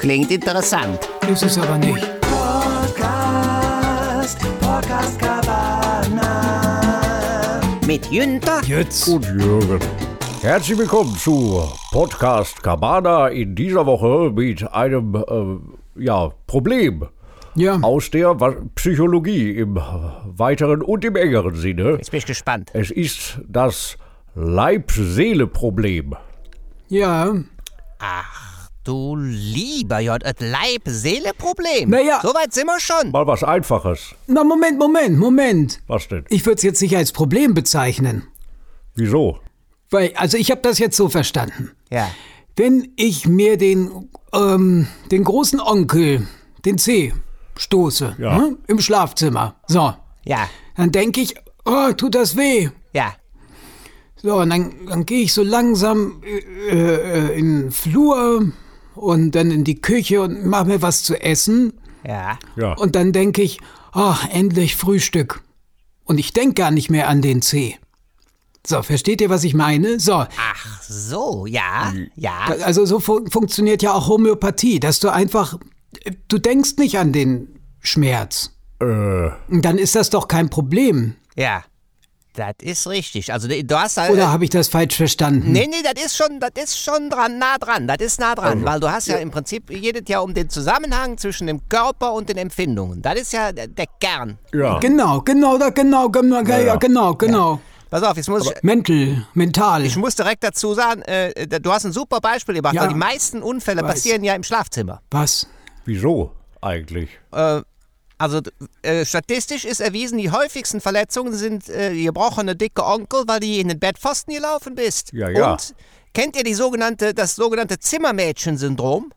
Klingt interessant. Ist es aber nicht. Mit Jünter Jetzt. und Jürgen. Herzlich willkommen zu Podcast Cabana in dieser Woche mit einem äh, ja, Problem Ja. aus der Psychologie im weiteren und im engeren Sinne. Jetzt bin ich gespannt. Es ist das Leib-Seele-Problem. Ja. Du lieber J, das Leib-Seele-Problem. Naja. Soweit sind wir schon. Mal was Einfaches. Na, Moment, Moment, Moment. Was denn? Ich würde es jetzt nicht als Problem bezeichnen. Wieso? Weil, also ich habe das jetzt so verstanden. Ja. Wenn ich mir den, ähm, den großen Onkel, den C, stoße, Ja. ne, im Schlafzimmer, so, Ja. dann denke ich, oh, tut das weh. Ja. So, und dann, dann gehe ich so langsam äh, äh, in den Flur und dann in die Küche und mache mir was zu essen. Ja. Ja. Und dann denke ich, ach, endlich Frühstück. Und ich denke gar nicht mehr an den C. So, versteht ihr, was ich meine? So, Ach so, ja. Ja. also so fu funktioniert ja auch Homöopathie, dass du einfach, du denkst nicht an den Schmerz. Äh, Und dann ist das doch kein Problem. Ja. Das ist richtig. Also du hast da. Oder habe ich das falsch verstanden? Nee, nee, das ist schon, das ist schon dran, nah dran. Das ist nah dran, weil du hast ja im Prinzip jedes Jahr um den Zusammenhang zwischen dem Körper und den Empfindungen. Das ist ja der, der Kern. ja. Genau, genau, da, genau, genau, ja, ja. genau, genau. Pass auf, jetzt muss ich. Mental, mental. Ich muss direkt dazu sagen, äh, du hast ein super Beispiel gemacht, Ja. weil die meisten Unfälle Weiß. passieren ja im Schlafzimmer. Was? Wieso eigentlich? Also äh, statistisch ist erwiesen, die häufigsten Verletzungen sind äh, gebrochene dicke Onkel, weil du in den Bettpfosten gelaufen bist. Ja, ja. Und kennt ihr die sogenannte, das sogenannte Zimmermädchen-Syndrom?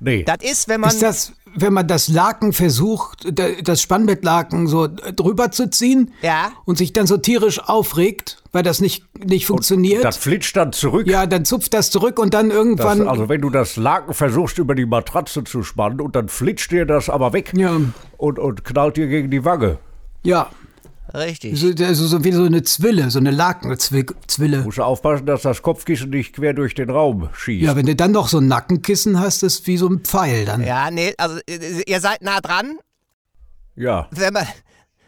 Nee. Das ist, wenn man Ist das, wenn man das Laken versucht, da- das Spannbettlaken so drüber zu ziehen Ja. und sich dann so tierisch aufregt, weil das nicht, nicht funktioniert? das flitscht dann zurück. ja, dann zupft das zurück und dann Das, irgendwann. also wenn du das Laken versuchst über die Matratze zu spannen und dann flitscht dir das aber weg Ja. und, und knallt dir gegen die Wange. ja, richtig. so, also so wie so eine Zwille, so eine Lakenzwille. Musst du aufpassen, dass das Kopfkissen nicht quer durch den Raum schießt. Ja, wenn du dann noch so ein Nackenkissen hast, ist wie so ein Pfeil dann. Ja, nee, also äh, ihr seid nah dran. Ja. Wenn man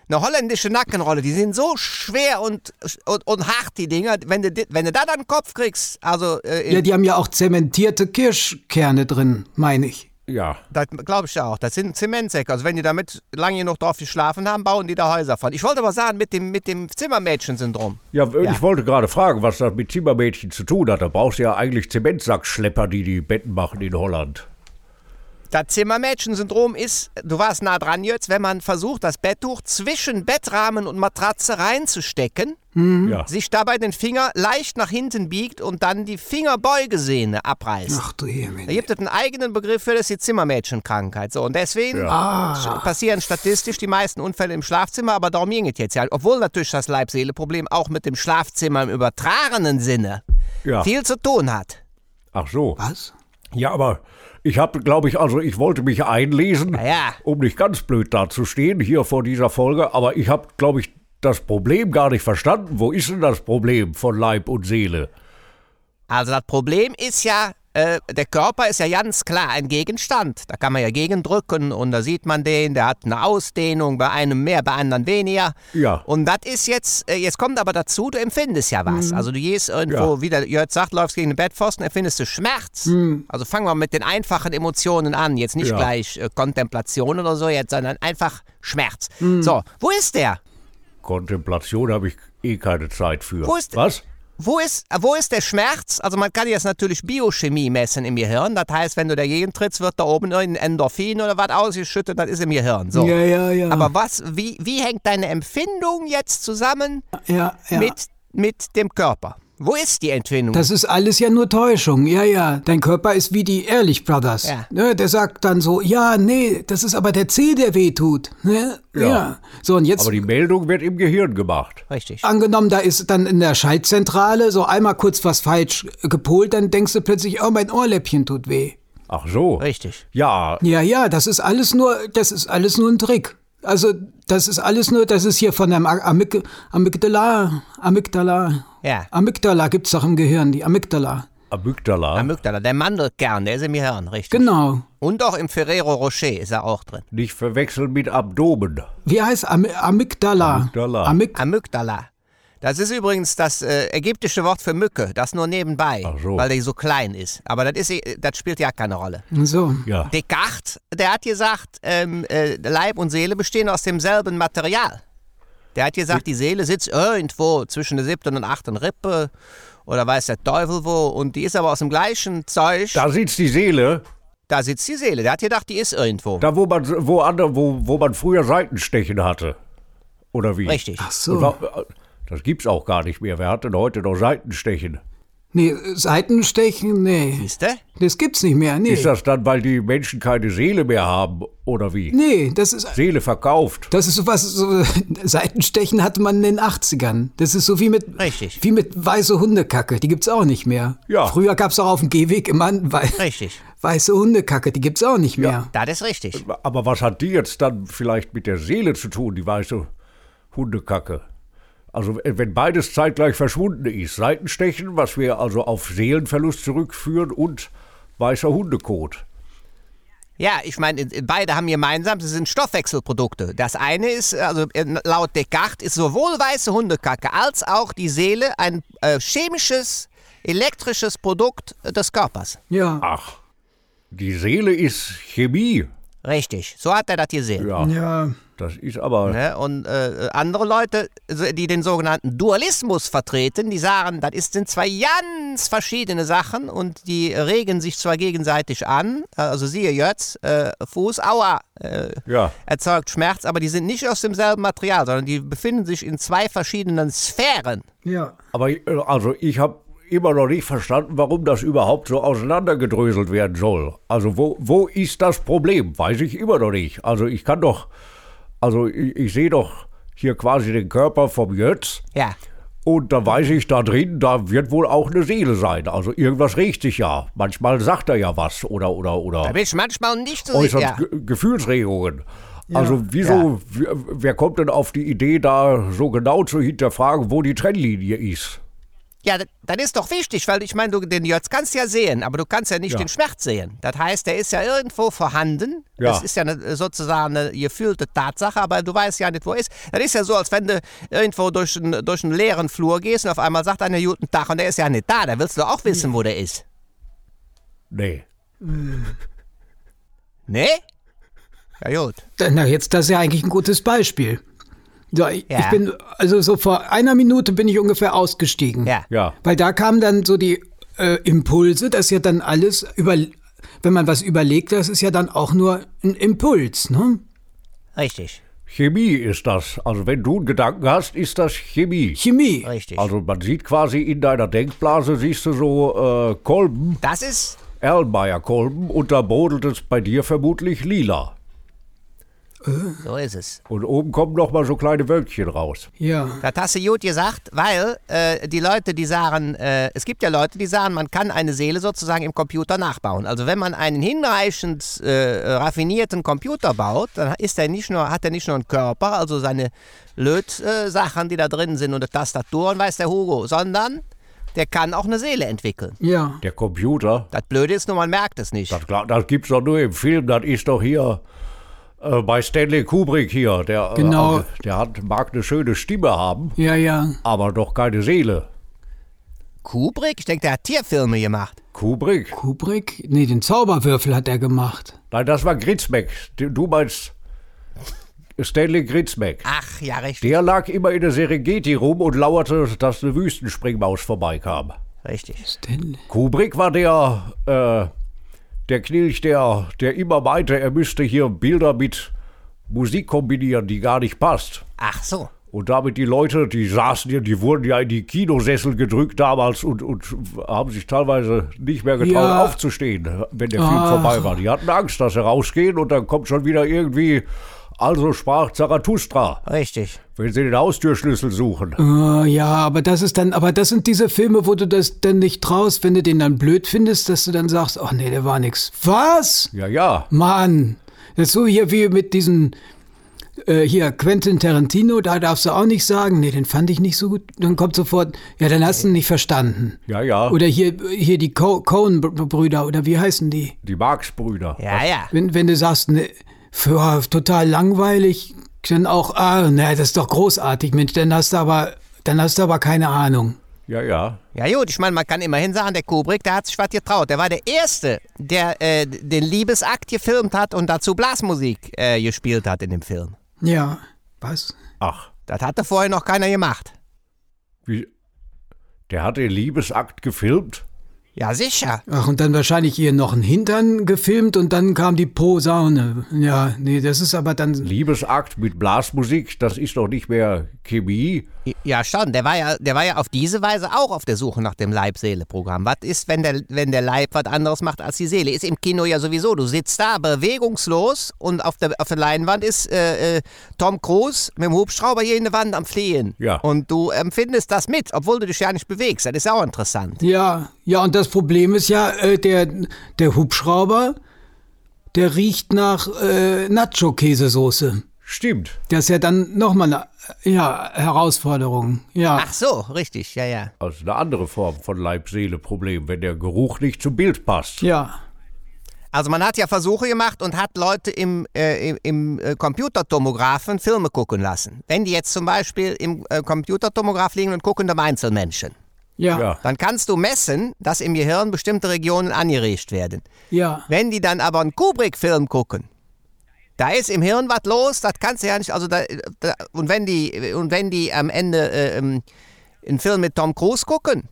eine holländische Nackenrolle, die sind so schwer und, und, und hart, die Dinger. Wenn du, wenn du da dann Kopf kriegst, also äh, Ja, die haben ja auch zementierte Kirschkerne drin, meine ich. Ja. Das glaube ich ja auch. Das sind Zementsäcke. Also wenn die damit lange genug drauf geschlafen haben, bauen die da Häuser von. Ich wollte aber sagen, mit dem, mit dem Zimmermädchen-Syndrom. Ja, ich wollte gerade fragen, was das mit Zimmermädchen zu tun hat. Da brauchst du ja eigentlich Zementsackschlepper, die die Betten machen in Holland. Das Zimmermädchen-Syndrom ist, du warst nah dran jetzt, wenn man versucht, das Betttuch zwischen Bettrahmen und Matratze reinzustecken, Ja. sich dabei den Finger leicht nach hinten biegt und dann die Fingerbeugesehne abreißt. Ach du Da Himmel. gibt es einen eigenen Begriff für, das ist die Zimmermädchenkrankheit. So, und deswegen sch- passieren statistisch die meisten Unfälle im Schlafzimmer, aber darum ging es jetzt ja. Obwohl natürlich das Leib-Seele-Problem auch mit dem Schlafzimmer im übertragenen Sinne Ja. viel zu tun hat. Ach so. Was? Ja, aber ich habe, glaube ich, also ich wollte mich einlesen, ja. um nicht ganz blöd dazustehen hier vor dieser Folge, aber ich habe, glaube ich, das Problem gar nicht verstanden. Wo ist denn das Problem von Leib und Seele? Also das Problem ist ja, äh, der Körper ist ja ganz klar ein Gegenstand. Da kann man ja gegendrücken und da sieht man den, der hat eine Ausdehnung, bei einem mehr, bei anderen weniger. Ja. Und das ist jetzt, äh, jetzt kommt aber dazu, du empfindest ja was. Also du gehst irgendwo, Ja. wie der Jörg sagt, läufst gegen den Bettpfosten, empfindest du Schmerz. Also fangen wir mit den einfachen Emotionen an. Jetzt nicht Ja. gleich äh, Kontemplation oder so jetzt, sondern einfach Schmerz. So, wo ist der? Kontemplation habe ich eh keine Zeit für. Wo ist- Was? Wo ist, wo ist der Schmerz? Also man kann jetzt natürlich Biochemie messen im Gehirn. Das heißt, wenn du dagegen trittst, wird da oben ein Endorphin oder was ausgeschüttet, das ist im Gehirn. So. Ja, ja, ja. Aber was, wie, wie hängt deine Empfindung jetzt zusammen ja, ja. mit, mit dem Körper? Wo ist die Empfindung? Das ist alles ja nur Täuschung. Ja, ja. Dein Körper ist wie die Ehrlich Brothers. Ja. Ne, der sagt dann so, ja, nee, das ist aber der C, der weh tut. Ne? Ja. So, und jetzt Aber die Meldung wird im Gehirn gemacht. Richtig. angenommen, da ist dann in der Schaltzentrale so einmal kurz was falsch gepolt, dann denkst du plötzlich, oh, mein Ohrläppchen tut weh. Ach so. Richtig. Ja, Ja, ja, das ist alles nur, das ist alles nur ein Trick. Also, das ist alles nur, das ist hier von der Amyg Amygdala, Amygdala. Ja. Amygdala gibt's doch im Gehirn, die Amygdala. Amygdala. Amygdala, der Mandelkern, der ist im Gehirn, richtig. Genau. Und auch im Ferrero Rocher ist er auch drin. Nicht verwechseln mit Abdomen. Wie heißt Am Amygdala? Amygdala. Amyg Amygdala. Das ist übrigens das äh, ägyptische Wort für Mücke, das nur nebenbei, Ach so. weil die so klein ist. Aber das, ist, eh- das spielt ja keine Rolle. so. Ja. Descartes, der hat gesagt, ähm, äh, Leib und Seele bestehen aus demselben Material. Der hat gesagt, die Seele sitzt irgendwo zwischen der siebten und achten Rippe oder weiß der Teufel wo und die ist aber aus dem gleichen Zeug. Da sitzt die Seele, Da sitzt die Seele. Der hat gedacht, die ist irgendwo. da wo man, wo, andere, wo, wo man früher Seitenstechen hatte. Oder wie? Richtig. Ach Und so. Das gibt's auch gar nicht mehr. Wer hat denn heute noch Seitenstechen? Nee, Seitenstechen, nee. Siehste? Das gibt's nicht mehr, nee. Ist das dann, weil die Menschen keine Seele mehr haben? Oder wie? Nee, das ist Seele verkauft. Das ist sowas, so, Seitenstechen hatte man in den 80ern. Das ist so wie mit, Richtig. wie mit weiße Hundekacke. Die gibt's auch nicht mehr. Ja. Früher gab's auch auf dem Gehweg immer wei Richtig. weiße Hundekacke. Die gibt's auch nicht mehr. Das ist richtig. Aber was hat die jetzt dann vielleicht mit der Seele zu tun, die weiße Hundekacke? Also wenn beides zeitgleich verschwunden ist, Seitenstechen, was wir also auf Seelenverlust zurückführen und weißer Hundekot. Ja, ich meine, äh, beide haben gemeinsam, sie sind Stoffwechselprodukte. Das eine ist, also äh, laut Descartes, ist sowohl weiße Hundekacke als auch die Seele ein äh, chemisches, elektrisches Produkt äh, des Körpers. Ja. Ach, die Seele ist Chemie. Richtig, so hat er das gesehen. Ja, Ja. Das ist aber... Ne? Und äh, andere Leute, die den sogenannten Dualismus vertreten, die sagen, das ist, sind zwei ganz verschiedene Sachen und die regen sich zwar gegenseitig an, also siehe jetzt, äh, Fuß, aua, äh, Ja. erzeugt Schmerz, aber die sind nicht aus demselben Material, sondern die befinden sich in zwei verschiedenen Sphären. Ja. Aber äh, also ich habe immer noch nicht verstanden, warum das überhaupt so auseinandergedröselt werden soll. Also wo, wo ist das Problem? Weiß ich immer noch nicht. Also ich kann doch, also ich, ich sehe doch hier quasi den Körper vom Götz Ja, und da weiß ich da drin, da wird wohl auch eine Seele sein. Also irgendwas regt sich ja. Manchmal sagt er ja was oder oder da oder bin ich manchmal nicht so. Ge Gefühlsregungen. Also wieso, wer, wer kommt denn auf die Idee, da so genau zu hinterfragen, wo die Trennlinie ist? Ja, das, das ist doch wichtig, weil ich meine, du den Jötz kannst ja sehen, aber du kannst ja nicht Ja. den Schmerz sehen. Das heißt, der ist ja irgendwo vorhanden. Ja. Das ist ja eine, sozusagen eine gefühlte Tatsache, aber du weißt ja nicht, wo er ist. Das ist ja so, als wenn du irgendwo durch einen, durch einen leeren Flur gehst und auf einmal sagt einer guten Tag und der ist ja nicht da. Da willst du auch wissen, wo der ist. Nee. Nee? Ja, gut. Na, jetzt, das ist ja eigentlich ein gutes Beispiel. So, ich, Ja. ich bin, also so vor einer Minute bin ich ungefähr ausgestiegen. Ja. Ja. Weil da kamen dann so die äh, Impulse, das ist ja dann alles über, wenn man was überlegt, das ist ja dann auch nur ein Impuls, ne? Richtig. Chemie ist das. Also wenn du einen Gedanken hast, ist das Chemie. Chemie. Richtig. Also man sieht quasi in deiner Denkblase, siehst du so äh, Kolben, Das ist. Erlenmeyer-Kolben und da brodelt es bei dir vermutlich lila. So ist es. Und oben kommen noch mal so kleine Wölkchen raus. Ja. Das hast du gut gesagt, weil äh, die Leute, die sagen, äh, es gibt ja Leute, die sagen, man kann eine Seele sozusagen im Computer nachbauen. Also wenn man einen hinreichend äh, raffinierten Computer baut, dann ist er nicht nur, hat er nicht nur einen Körper, also seine Lötsachen, die da drin sind und eine Tastatur und weiß der Hugo, sondern der kann auch eine Seele entwickeln. Ja. Der Computer, Das Blöde ist nur, man merkt es nicht. das, das gibt's doch nur im Film, das ist doch hier äh, bei Stanley Kubrick hier. Der, Genau. äh, der hat, mag eine schöne Stimme haben, Ja, ja. aber doch keine Seele. Kubrick? Ich denke, der hat Tierfilme gemacht. Kubrick? Kubrick? Nee, den Zauberwürfel hat er gemacht. Nein, das war Gritzbeck. Du du meinst Stanley Gritzbeck. Ach, ja, richtig. Der lag immer in der Serengeti rum und lauerte, dass eine Wüstenspringmaus vorbeikam. Richtig. Stanley. Kubrick war der, äh, der Knilch, der, der immer meinte, er müsste hier Bilder mit Musik kombinieren, die gar nicht passt. Ach so. Und damit die Leute, die saßen ja, die wurden ja in die Kinosessel gedrückt damals und, und haben sich teilweise nicht mehr getraut Ja. aufzustehen, wenn der Film Ach. vorbei war. Die hatten Angst, dass sie rausgehen und dann kommt schon wieder irgendwie, also sprach Zarathustra, Richtig. wenn sie den Haustürschlüssel suchen. Oh, ja, aber das ist dann, aber das sind diese Filme, wo du das dann nicht traust, wenn du den dann blöd findest, dass du dann sagst, ach nee, der war nix. Was? Ja, ja. Mann, das ist so hier wie mit diesen äh, hier Quentin Tarantino, da darfst du auch nicht sagen, nee, den fand ich nicht so gut. Dann kommt sofort, ja, dann hast du ihn nicht verstanden. Ja, ja. Oder hier, hier die Co Cohen-Brüder, oder wie heißen die? Die Marx-Brüder. Ja, ja. Wenn, wenn du sagst, ne, für, total langweilig, dann auch, ah, ne, das ist doch großartig, Mensch, dann hast du aber, dann hast du aber keine Ahnung. Ja, ja. Ja gut, ich meine, man kann immerhin sagen, der Kubrick, der hat sich was getraut. Der war der Erste, der äh, den Liebesakt gefilmt hat und dazu Blasmusik äh, gespielt hat in dem Film. Ja, was? Ach, Das hatte vorher noch keiner gemacht. wie. Der hat den Liebesakt gefilmt? Ja, sicher. Ach, und dann wahrscheinlich hier noch einen Hintern gefilmt und dann kam die Posaune. Ja, nee, das ist aber dann. Liebesakt mit Blasmusik, das ist doch nicht mehr Chemie. Ja, schon. Der war ja, der war ja auf diese Weise auch auf der Suche nach dem Leib-Seele-Programm. Was ist, wenn der, wenn der Leib was anderes macht als die Seele? Ist im Kino ja sowieso. Du sitzt da bewegungslos und auf der, auf der Leinwand ist äh, äh, Tom Cruise mit dem Hubschrauber hier in der Wand am Fliehen. Ja. Und du empfindest das mit, obwohl du dich ja nicht bewegst. Das ist auch interessant. Ja, ja, und das Problem ist ja, äh, der, der Hubschrauber, der riecht nach äh, Nacho-Käsesoße. Stimmt. Das ist ja dann nochmal eine ja, Herausforderung. Ja. Ach so, richtig, ja, ja. Also eine andere Form von Leib-Seele-Problem, wenn der Geruch nicht zum Bild passt. Ja. Also man hat ja Versuche gemacht und hat Leute im, äh, im, äh, Computertomographen Filme gucken lassen. Wenn die jetzt zum Beispiel im äh, Computertomograph liegen und gucken, dann Einzelmenschen. Ja. Ja. Dann kannst du messen, dass im Gehirn bestimmte Regionen angeregt werden. Ja. Wenn die dann aber einen Kubrick-Film gucken, da ist im Hirn was los, das kannst du ja nicht, also da, da, und wenn die, und wenn die am Ende äh, ähm, einen Film mit Tom Cruise gucken,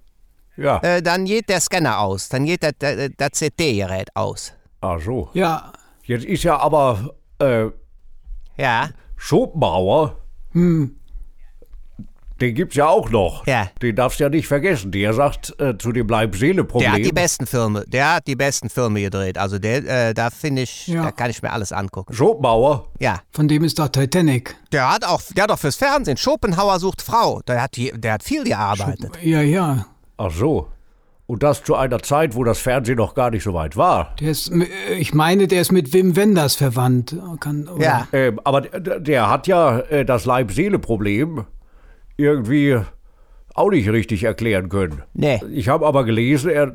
Ja. äh, dann geht der Scanner aus, dann geht der, der, der CT-Gerät aus. Ach so. Ja. Jetzt ist ja aber äh, Ja, Schopenhauer, Hm. Den gibt's ja auch noch. Ja. Den darfst du ja nicht vergessen. Der sagt äh, zu dem Leib-Seele-Problem. der hat die besten Filme, der hat die besten Filme gedreht. Also der, äh, da finde ich, Ja. da kann ich mir alles angucken. Schopenhauer, Ja, Von dem ist doch Titanic. der hat auch, der hat auch fürs Fernsehen Schopenhauer sucht Frau. Der hat, die, der hat viel gearbeitet. Ja, ja. ach so. Und das zu einer Zeit, wo das Fernsehen noch gar nicht so weit war. Der ist, äh, ich meine, der ist mit Wim Wenders verwandt. Kann, oder? Ja. Ähm, aber der, der hat ja äh, das Leib-Seele-Problem irgendwie auch nicht richtig erklären können. Nee. Ich habe aber gelesen, er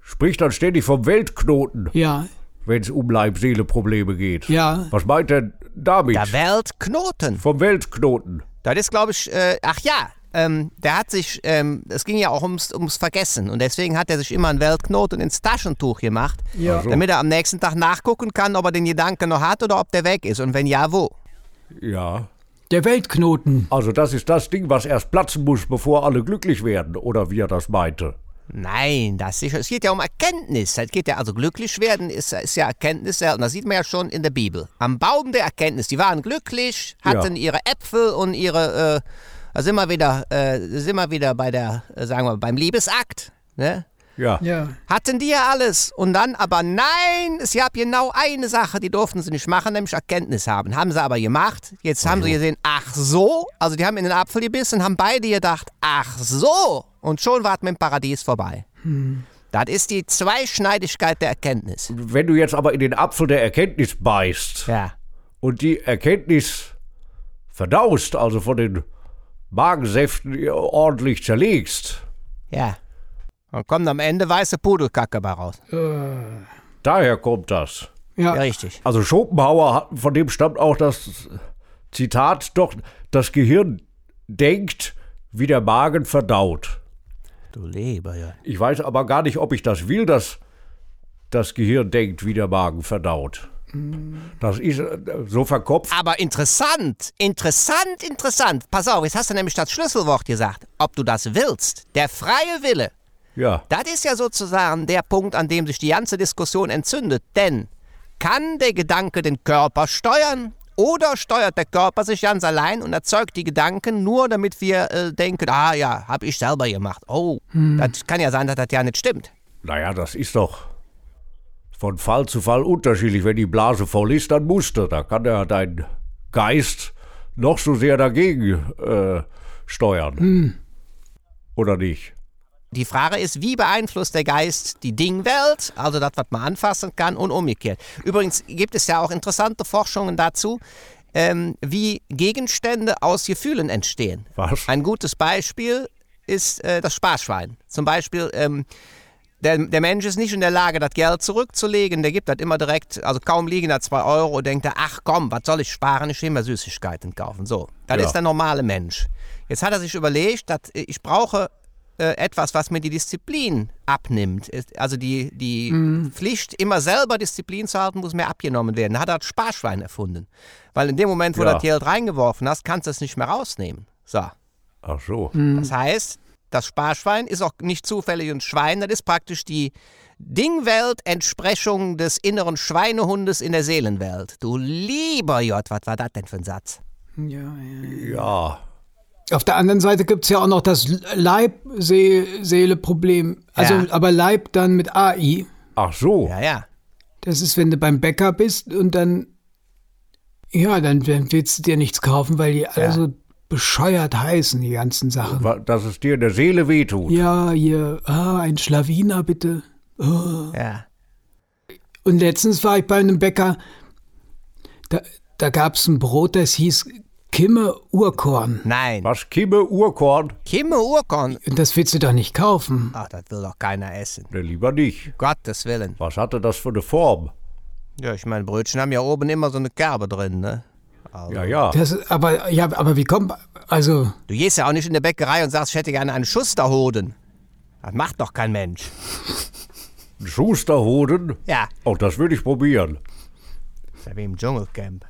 spricht dann ständig vom Weltknoten, Ja, wenn es um Leib-Seele-Probleme geht. ja. Was meint er damit? Der Weltknoten. Vom Weltknoten. Das ist, glaube ich, äh, ach ja, ähm, der hat sich, ähm, es ging ja auch ums, ums Vergessen. Und deswegen hat er sich immer einen Weltknoten ins Taschentuch gemacht, Ja. Ach so. damit er am nächsten Tag nachgucken kann, ob er den Gedanken noch hat oder ob der weg ist. Und wenn ja, wo. Ja. Der Weltknoten. Also das ist das Ding, was erst platzen muss, bevor alle glücklich werden, oder wie er das meinte. Nein, das ist, es geht ja um Erkenntnis. Es geht ja, also glücklich werden ist, ist ja Erkenntnis, ja, und das sieht man ja schon in der Bibel. Am Baum der Erkenntnis, die waren glücklich, hatten ihre Äpfel und ihre, äh, da sind wir wieder, äh, sind wir wieder bei der, äh, sagen wir, beim Liebesakt, ne? Ja. Ja. Hatten die ja alles. Und dann aber nein, es gab genau eine Sache, die durften sie nicht machen, nämlich Erkenntnis haben. Haben sie aber gemacht. Jetzt haben sie gesehen, ach so. Also die haben in den Apfel gebissen, haben beide gedacht, ach so. Und schon war es mit dem Paradies vorbei. Das ist die Zweischneidigkeit der Erkenntnis. Wenn du jetzt aber in den Apfel der Erkenntnis beißt Ja. und die Erkenntnis verdaust, also von den Magensäften ordentlich zerlegst, Ja. Und kommt am Ende weiße Pudelkacke bei raus. daher kommt das. Ja, Ja. richtig. Also Schopenhauer, hat- von dem stammt auch das Zitat, doch das Gehirn denkt, wie der Magen verdaut. Du Leber, ja. Ich weiß aber gar nicht, ob ich das will, dass das Gehirn denkt, wie der Magen verdaut. Das ist äh, so verkopft. Aber interessant, interessant, interessant. Pass auf, jetzt hast du nämlich das Schlüsselwort gesagt. Ob du das willst. Der freie Wille. Ja, Das ist ja sozusagen der Punkt, an dem sich die ganze Diskussion entzündet. Denn kann der Gedanke den Körper steuern? Oder steuert der Körper sich ganz allein und erzeugt die Gedanken nur, damit wir äh, denken, ah ja, hab ich selber gemacht. Oh, das kann ja sein, dass das ja nicht stimmt. naja, das ist doch von Fall zu Fall unterschiedlich. Wenn die Blase voll ist, dann musst du. Da kann ja dein Geist noch so sehr dagegen äh, steuern. Oder nicht? Die Frage ist, wie beeinflusst der Geist die Dingwelt, also das, was man anfassen kann, und umgekehrt. Übrigens gibt es ja auch interessante Forschungen dazu. ähm, wie Gegenstände aus Gefühlen entstehen. Was? Ein gutes Beispiel ist äh, das Sparschwein. Zum Beispiel, ähm, der, der Mensch ist nicht in der Lage, das Geld zurückzulegen. Der gibt das immer direkt, also kaum liegen da zwei Euro, denkt er, ach komm, was soll ich sparen? Ich will mir Süßigkeiten kaufen. So, das Ja. ist der normale Mensch. Jetzt hat er sich überlegt, dass äh, ich brauche etwas, was mir die Disziplin abnimmt. Ist- Also die, die Pflicht, immer selber Disziplin zu halten, muss mir abgenommen werden. Da hat er das Sparschwein erfunden. Weil in dem Moment, wo Ja. du das Geld reingeworfen hast, kannst du es nicht mehr rausnehmen. So. Ach so. Das heißt, das Sparschwein ist auch nicht zufällig ein Schwein, das ist praktisch die Dingwelt-Entsprechung des inneren Schweinehundes in der Seelenwelt. Du lieber J, was war das denn für ein Satz? Ja, ja. Ja. Auf der anderen Seite gibt es ja auch noch das Leib-Seele-Problem. Also, Ja. aber Leib dann mit AI. Ach so. Ja, ja. Das ist, wenn du beim Bäcker bist und dann, ja, dann willst du dir nichts kaufen, weil die alle Ja. so bescheuert heißen, die ganzen Sachen. Dass es dir der Seele wehtut. Ja, hier, ah, ein Schlawiner bitte. ja. Und letztens war ich bei einem Bäcker, da, da gab es ein Brot, das hieß Kimme Urkorn. Nein. Was? Kimme, Urkorn? Kimme Urkorn. Und das willst du doch nicht kaufen. Ach, das will doch keiner essen. Ne, lieber nicht. Gottes Willen. Was hatte das für eine Form? Ja, ich meine, Brötchen haben ja oben immer so eine Kerbe drin, ne? Ja, ja. Das, aber, ja, aber wie kommt, also, Du gehst ja auch nicht in der Bäckerei und sagst, ich hätte gerne einen Schusterhoden. Das macht doch kein Mensch. Ein Schusterhoden? Ja, Oh, das würde ich probieren. ist ja wie im Dschungelcamp.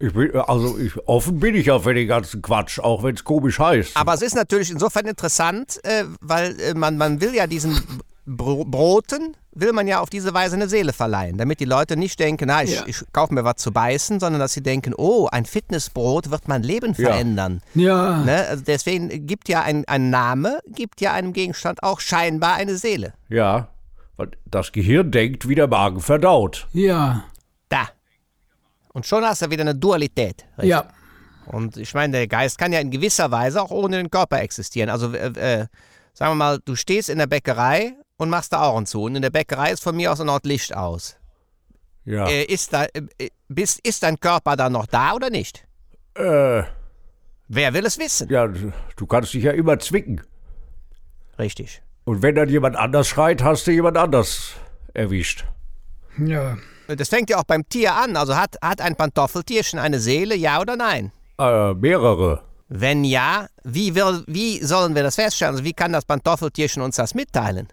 Ich bin, also ich, offen bin ich ja für den ganzen Quatsch, auch wenn es komisch heißt. Aber es ist natürlich insofern interessant, äh, weil äh, man, man will ja diesen Bro Broten, will man ja auf diese Weise eine Seele verleihen, damit die Leute nicht denken, na, ich, Ja. ich kaufe mir was zu beißen, sondern dass sie denken, oh, ein Fitnessbrot wird mein Leben Ja. verändern. ja, Ne? Also deswegen gibt ja ein, ein Name, gibt ja einem Gegenstand auch scheinbar eine Seele. ja, weil das Gehirn denkt, wie der Magen verdaut. ja. Und schon hast du wieder eine Dualität. richtig? ja, Und ich meine, der Geist kann ja in gewisser Weise auch ohne den Körper existieren. Also, äh, äh, sagen wir mal, du stehst in der Bäckerei und machst da Augen zu. Und in der Bäckerei ist von mir aus eine Art Licht aus. Ja. Äh, ist, da, äh, bist, ist dein Körper dann noch da oder nicht? Äh, Wer will es wissen? ja, du kannst dich ja immer zwicken. Richtig. Und wenn dann jemand anders schreit, hast du jemand anders erwischt. ja. Das fängt ja auch beim Tier an. Also hat, hat ein Pantoffeltierchen eine Seele, ja oder nein? Äh, mehrere. Wenn ja, wie, will, wie sollen wir das feststellen? Also wie kann das Pantoffeltierchen uns das mitteilen?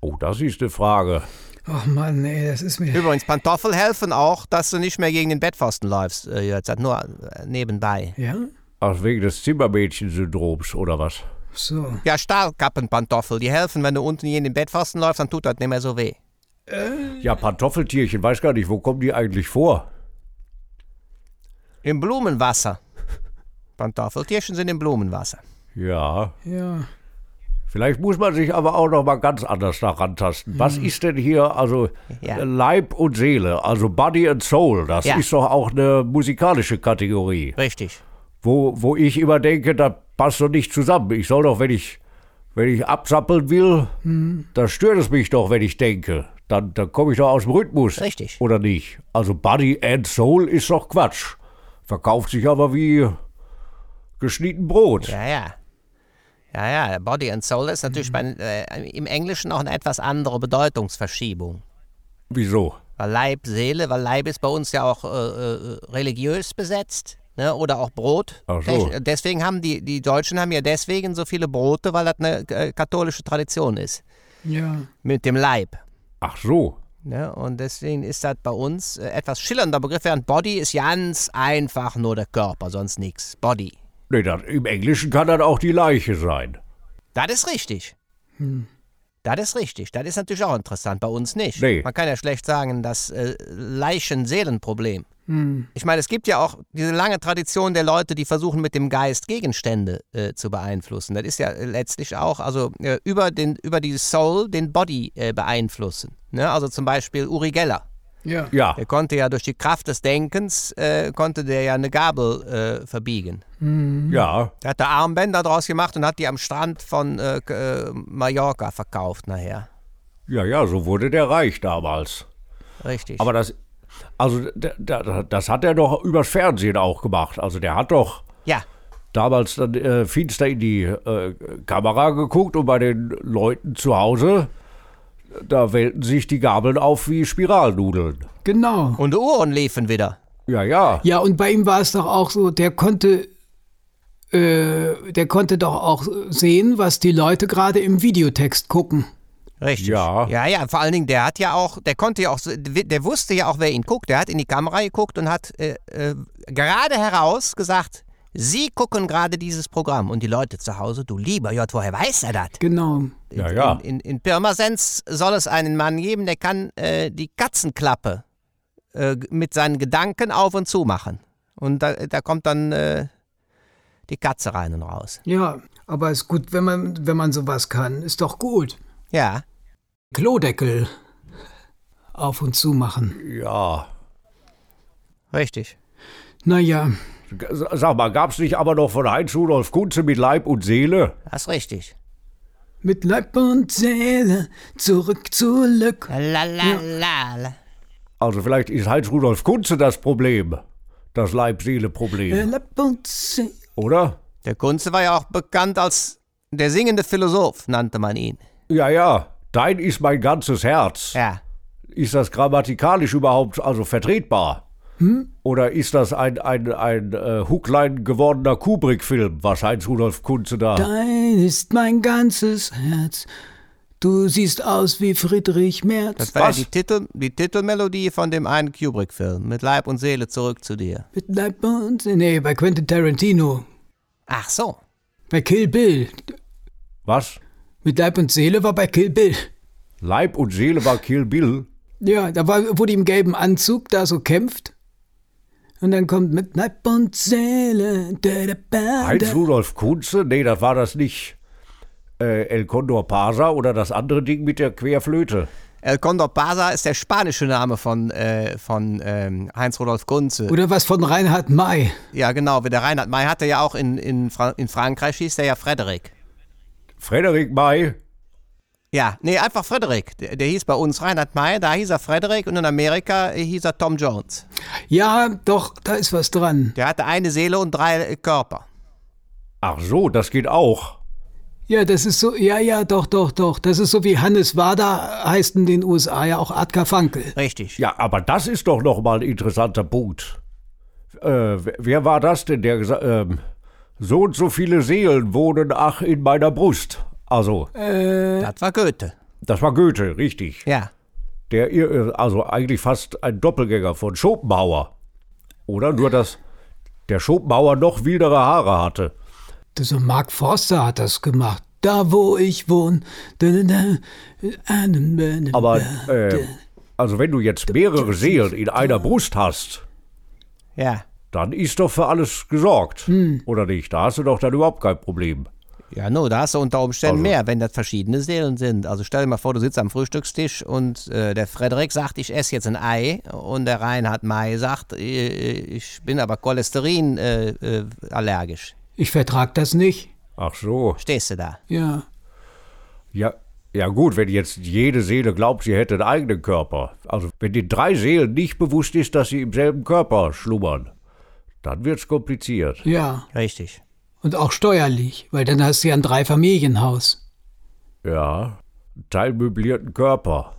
Oh, das ist eine Frage. Ach Mann, ey, das ist mir. Übrigens, Pantoffel helfen auch, dass du nicht mehr gegen den Bettpfosten läufst. Äh, jetzt nur äh, nebenbei. Ja? Ach, wegen des Zimmermädchen-Syndroms oder was? So. Ja, Stahlkappenpantoffel, die helfen, wenn du unten gegen den Bettpfosten läufst, dann tut das nicht mehr so weh. Ja, Pantoffeltierchen, weiß gar nicht, wo kommen die eigentlich vor? Im Blumenwasser. Pantoffeltierchen sind im Blumenwasser. Ja, Ja. vielleicht muss man sich aber auch noch mal ganz anders daran tasten. Was ist denn hier, also Ja. Leib und Seele, also Body and Soul, das Ja. ist doch auch eine musikalische Kategorie, Richtig. wo, wo ich immer denke, das passt doch nicht zusammen. Ich soll doch, wenn ich, wenn ich absappeln will, dann stört es mich doch, wenn ich denke. Dann, dann komme ich doch aus dem Rhythmus. Richtig. Oder nicht? Also Body and Soul ist doch Quatsch. Verkauft sich aber wie geschnitten Brot. Ja, ja. Ja, ja, Body and Soul ist natürlich bei, äh, im Englischen auch eine etwas andere Bedeutungsverschiebung. Wieso? Weil Leib, Seele, weil Leib ist bei uns ja auch äh, äh, religiös besetzt. Ne? Oder auch Brot. Ach so. Deswegen haben die, die Deutschen haben ja deswegen so viele Brote, weil das eine äh, katholische Tradition ist. Ja. Mit dem Leib. Ach so. Ne? Und deswegen ist das bei uns äh, etwas schillernder Begriff, während Body ist ganz einfach nur der Körper, sonst nichts. Body. Nee, das, im Englischen kann das auch die Leiche sein. Das ist richtig. Das ist richtig. Das ist natürlich auch interessant. Bei uns nicht. Nee. Man kann ja schlecht sagen, das äh, Leichen-Seelen-Problem. Ich meine, es gibt ja auch diese lange Tradition der Leute, die versuchen mit dem Geist Gegenstände äh, zu beeinflussen. Das ist ja äh, letztlich auch, also äh, über, den, über die Soul den Body äh, beeinflussen. Ne? Also zum Beispiel Uri Geller. Ja. Ja. Der konnte ja durch die Kraft des Denkens, äh, konnte der ja eine Gabel äh, verbiegen. Ja. Der hat da Armbänder draus gemacht und hat die am Strand von Mallorca verkauft nachher. Ja, ja, so wurde der reich damals. Richtig. Aber das, Also das hat er doch übers Fernsehen auch gemacht. Also der hat doch Ja. damals dann äh, finster in die äh, Kamera geguckt und bei den Leuten zu Hause, da wälten sich die Gabeln auf wie Spiralnudeln. Genau. Und die Uhren liefen wieder. Ja, ja. Ja, und bei ihm war es doch auch so, der konnte, äh, der konnte doch auch sehen, was die Leute gerade im Videotext gucken. Richtig. Ja. Ja, ja, vor allen Dingen, der hat ja auch, der konnte ja auch, so- der wusste ja auch, wer ihn guckt. Der hat in die Kamera geguckt und hat äh, äh, gerade heraus gesagt, Sie gucken gerade dieses Programm. Und die Leute zu Hause, du lieber Gott, woher weiß er das? Genau. Ja, ja. In, in, in Pirmasens soll es einen Mann geben, der kann äh, die Katzenklappe äh, mit seinen Gedanken auf und zu machen. Und da, da kommt dann äh, die Katze rein und raus. Ja, aber ist gut, wenn man, wenn man sowas kann. Ist doch gut. Ja. Klodeckel auf und zu machen. Ja. Richtig. Naja, Sag mal, gab's nicht aber noch von Heinz Rudolf Kunze mit Leib und Seele? Das ist richtig. mit Leib und Seele zurück zu Glück. La la la. la. Also vielleicht ist Heinz Rudolf Kunze das Problem. Das Äh, Leib-Seele-Problem. Leib und Seele. Oder? Der Kunze war ja auch bekannt als der singende Philosoph, nannte man ihn. Ja, ja. Dein ist mein ganzes Herz. Ja. Ist das grammatikalisch überhaupt also vertretbar? Oder ist das ein, ein, ein äh, Hucklein gewordener Kubrick-Film, was Heinz Rudolf Kunze da. Dein ist mein ganzes Herz. Du siehst aus wie Friedrich Merz. Das war Was? ja die, Titel, die Titelmelodie von dem einen Kubrick-Film. Mit Leib und Seele zurück zu dir. Mit Leib und Seele. Nee, bei Quentin Tarantino. Ach so. Bei Kill Bill. Was? Mit Leib und Seele war bei Kill Bill. Leib und Seele war Kill Bill? Ja, da war, wo die im gelben Anzug da so kämpft. Und dann kommt mit Leib und Seele. Da, da, da, Heinz. Rudolf Kunze? Nee, das war das nicht. Äh, El Condor Pasa oder das andere Ding mit der Querflöte. El Condor Pasa ist der spanische Name von, äh, von ähm, Heinz-Rudolf Kunze. Oder was von Reinhard May. Ja, genau. Wie der Reinhard May hatte ja auch in, in, Fra in Frankreich, hieß der ja Frederik. Frederik May. Ja, nee, einfach Frederik. Der, der hieß bei uns Reinhard May, da hieß er Frederik und in Amerika hieß er Tom Jones. Ja, doch, da ist was dran. Der hatte eine Seele und drei Körper. Ach so, das geht auch. Ja, das ist so, ja, ja, doch, doch, doch. Das ist so wie Hannes Wader heißt in den USA ja auch Art Funkel. Richtig. Ja, aber das ist doch noch mal ein interessanter Punkt. Äh, wer- wer war das denn, der gesagt ähm, so und so viele Seelen wohnen ach in meiner Brust? Also, Das war Goethe. das war Goethe, richtig. Ja. Der, äh, also eigentlich fast ein Doppelgänger von Schopenhauer. Oder nur, dass der Schopenhauer noch wildere Haare hatte. Das so Mark Forster hat das gemacht. Da, wo ich wohne. Da, da, da. Aber, äh, also wenn du jetzt mehrere Seelen in einer Brust hast, Ja. Dann ist doch für alles gesorgt. Oder nicht? Da hast du doch dann überhaupt kein Problem. Ja, no, da hast du unter Umständen Also- mehr, wenn das verschiedene Seelen sind. Also stell dir mal vor, du sitzt am Frühstückstisch und äh, der Frederik sagt, ich esse jetzt ein Ei und der Reinhard May sagt, äh, ich bin aber Cholesterin äh, äh, allergisch. Ich vertrag das nicht. Ach so. Stehst du da? Ja. Ja, ja gut, wenn jetzt jede Seele glaubt, sie hätte einen eigenen Körper. Also wenn den drei Seelen nicht bewusst ist, dass sie im selben Körper schlummern, dann wird's kompliziert. Ja. Richtig. Und auch steuerlich, weil dann hast du ja ein Dreifamilienhaus. Ja, einen teilmöblierten Körper.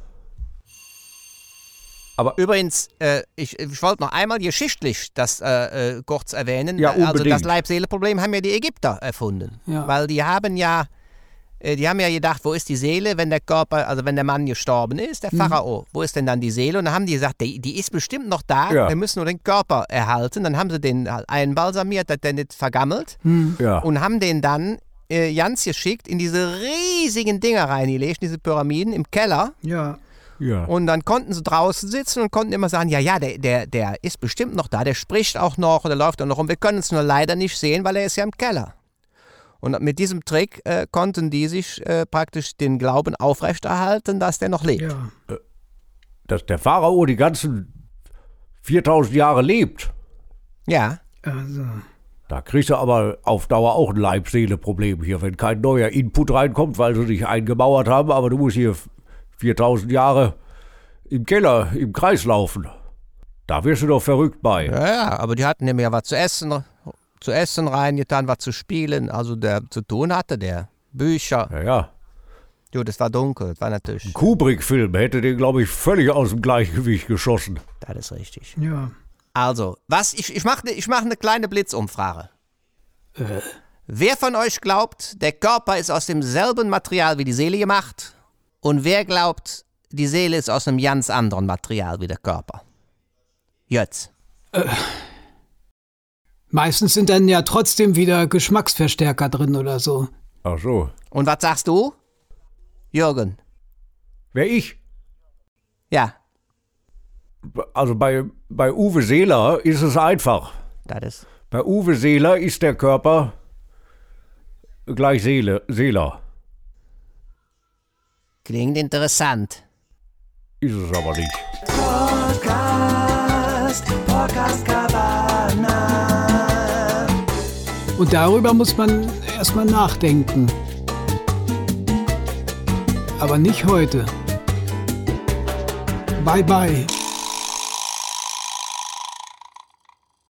Übrigens, äh, ich, ich wollte noch einmal geschichtlich das äh, äh, kurz erwähnen. Ja, also das unbedingt. Leib-Seele-Problem haben ja die Ägypter erfunden. Ja. Weil die haben ja, äh, die haben ja gedacht, wo ist die Seele, wenn der Körper, also wenn der Mann gestorben ist, der Pharao, wo ist denn dann die Seele? Und dann haben die gesagt, die, die ist bestimmt noch da, Ja. wir müssen nur den Körper erhalten. Dann haben sie den einbalsamiert, dass der nicht vergammelt Ja. und haben den dann äh, ganz geschickt in diese riesigen Dinger reingelegt, diese Pyramiden im Keller. Ja. ja. Und dann konnten sie draußen sitzen und konnten immer sagen, ja, ja, der, der, der ist bestimmt noch da, der spricht auch noch oder läuft auch noch rum. Wir können es nur leider nicht sehen, weil er ist ja im Keller. Und mit diesem Trick äh, konnten die sich äh, praktisch den Glauben aufrechterhalten, dass der noch lebt. Ja. Dass der Pharao die ganzen 4000 Jahre lebt, Ja, Also. da kriegst du aber auf Dauer auch ein Leib-Seele-Problem hier, wenn kein neuer Input reinkommt, weil sie dich eingemauert haben, aber du musst hier 4000 Jahre im Keller im Kreis laufen. Da wirst du doch verrückt bei. Ja, ja, aber die hatten ja was zu essen, zu essen reingetan, was zu spielen. Also der zu tun hatte, der Bücher. Ja, ja. Jo, das war dunkel, das war natürlich. Kubrick-Film hätte den, glaube ich, völlig aus dem Gleichgewicht geschossen. Das ist richtig. Ja. Also, was, ich, ich mache ich mach eine kleine Blitzumfrage. Wer von euch glaubt, der Körper ist aus demselben Material wie die Seele gemacht? Und wer glaubt, die Seele ist aus einem ganz anderen Material wie der Körper? Jetzt. Meistens sind dann ja trotzdem wieder Geschmacksverstärker drin oder so. Ach so. Und was sagst du? Jürgen. Wer ich? Ja, Also bei, bei Uwe Seeler ist es einfach. das ist. Bei Uwe Seeler ist der Körper gleich Seele, Seeler. Klingt interessant. Ist es aber nicht. Und darüber muss man erstmal nachdenken. Aber nicht heute. Bye bye.